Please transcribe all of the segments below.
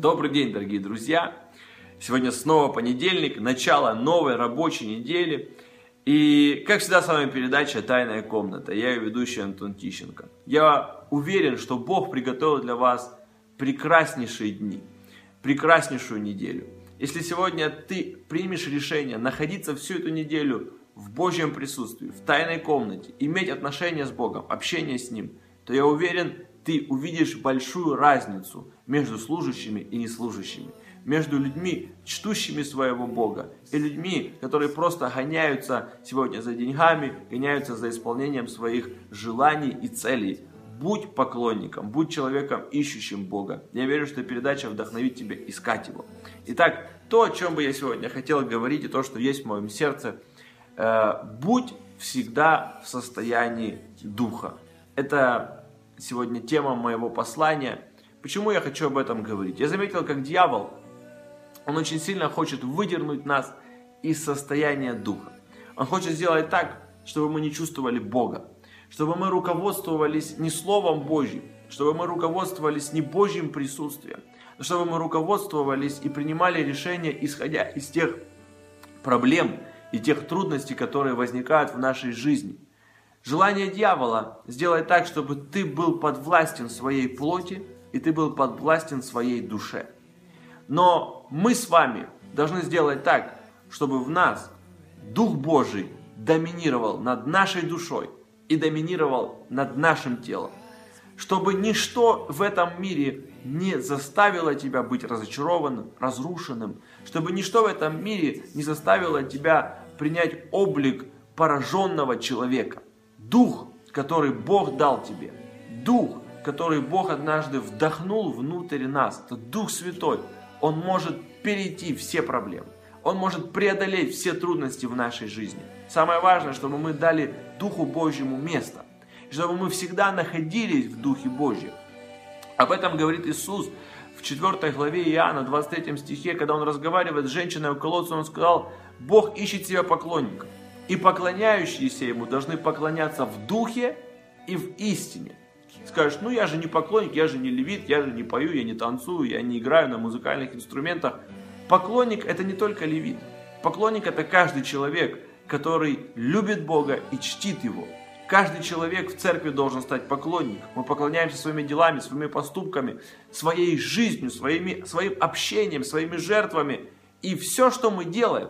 Добрый день, дорогие друзья! Сегодня снова понедельник, начало новой рабочей недели. И, как всегда, с вами передача «Тайная комната». Я ее ведущий Антон Тищенко. Я уверен, что Бог приготовил для вас прекраснейшие дни, прекраснейшую неделю. Если сегодня ты примешь решение находиться всю эту неделю в Божьем присутствии, в тайной комнате, иметь отношения с Богом, общение с Ним, то я уверен, ты увидишь большую разницу между служащими и неслужащими, между людьми, чтущими своего Бога, и людьми, которые просто гоняются сегодня за деньгами, гоняются за исполнением своих желаний и целей. Будь поклонником, будь человеком, ищущим Бога. Я верю, что передача вдохновит тебя искать Его. Итак, то, о чем бы я сегодня хотел говорить, и то, что есть в моем сердце, э, будь всегда в состоянии Духа. Это сегодня тема моего послания. Почему я хочу об этом говорить? Я заметил, как дьявол, он очень сильно хочет выдернуть нас из состояния духа. Он хочет сделать так, чтобы мы не чувствовали Бога, чтобы мы руководствовались не Словом Божьим, чтобы мы руководствовались не Божьим присутствием, но чтобы мы руководствовались и принимали решения, исходя из тех проблем и тех трудностей, которые возникают в нашей жизни – Желание дьявола сделать так, чтобы ты был подвластен своей плоти и ты был подвластен своей душе. Но мы с вами должны сделать так, чтобы в нас Дух Божий доминировал над нашей душой и доминировал над нашим телом. Чтобы ничто в этом мире не заставило тебя быть разочарованным, разрушенным. Чтобы ничто в этом мире не заставило тебя принять облик пораженного человека. Дух, который Бог дал тебе, Дух, который Бог однажды вдохнул внутрь нас, это Дух Святой, Он может перейти все проблемы. Он может преодолеть все трудности в нашей жизни. Самое важное, чтобы мы дали Духу Божьему место. Чтобы мы всегда находились в Духе Божьем. Об этом говорит Иисус в 4 главе Иоанна, 23 стихе, когда он разговаривает с женщиной у колодца, он сказал, Бог ищет себе поклонников и поклоняющиеся ему должны поклоняться в духе и в истине. Скажешь, ну я же не поклонник, я же не левит, я же не пою, я не танцую, я не играю на музыкальных инструментах. Поклонник это не только левит. Поклонник это каждый человек, который любит Бога и чтит Его. Каждый человек в церкви должен стать поклонником. Мы поклоняемся своими делами, своими поступками, своей жизнью, своими, своим общением, своими жертвами. И все, что мы делаем,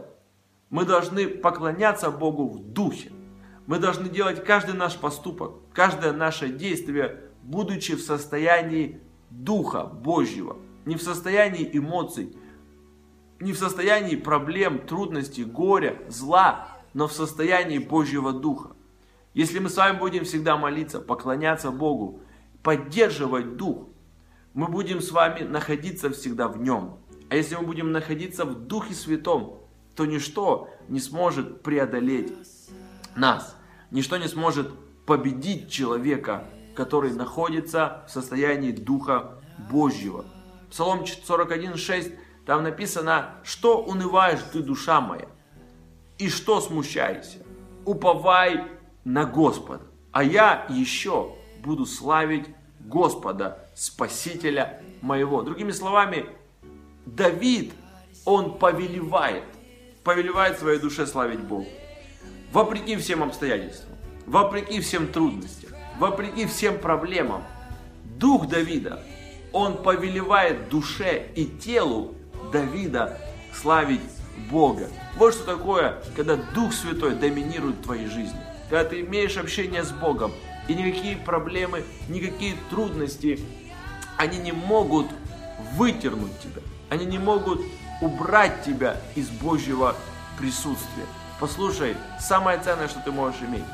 мы должны поклоняться Богу в духе. Мы должны делать каждый наш поступок, каждое наше действие, будучи в состоянии Духа Божьего, не в состоянии эмоций, не в состоянии проблем, трудностей, горя, зла, но в состоянии Божьего Духа. Если мы с вами будем всегда молиться, поклоняться Богу, поддерживать Дух, мы будем с вами находиться всегда в Нем. А если мы будем находиться в Духе Святом, то ничто не сможет преодолеть нас. Ничто не сможет победить человека, который находится в состоянии Духа Божьего. Псалом 41.6, там написано, что унываешь ты, душа моя, и что смущаешься? Уповай на Господа, а я еще буду славить Господа, Спасителя моего. Другими словами, Давид, он повелевает – повелевает своей душе славить Бога. Вопреки всем обстоятельствам, вопреки всем трудностям, вопреки всем проблемам, дух Давида, он повелевает душе и телу Давида славить Бога. Вот что такое, когда Дух Святой доминирует в твоей жизни. Когда ты имеешь общение с Богом, и никакие проблемы, никакие трудности, они не могут вытернуть тебя. Они не могут убрать тебя из Божьего присутствия. Послушай, самое ценное, что ты можешь иметь,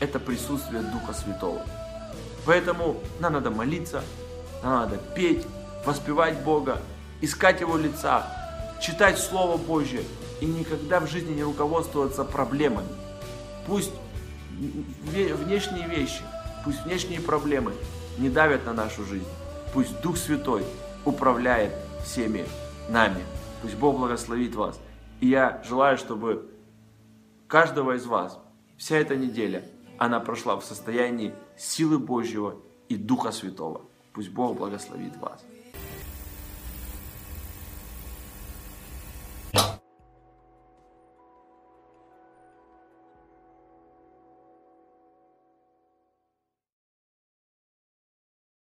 это присутствие Духа Святого. Поэтому нам надо молиться, нам надо петь, воспевать Бога, искать Его лица, читать Слово Божье и никогда в жизни не руководствоваться проблемами. Пусть внешние вещи, пусть внешние проблемы не давят на нашу жизнь. Пусть Дух Святой управляет всеми нами. Пусть Бог благословит вас. И я желаю, чтобы каждого из вас вся эта неделя, она прошла в состоянии силы Божьего и Духа Святого. Пусть Бог благословит вас.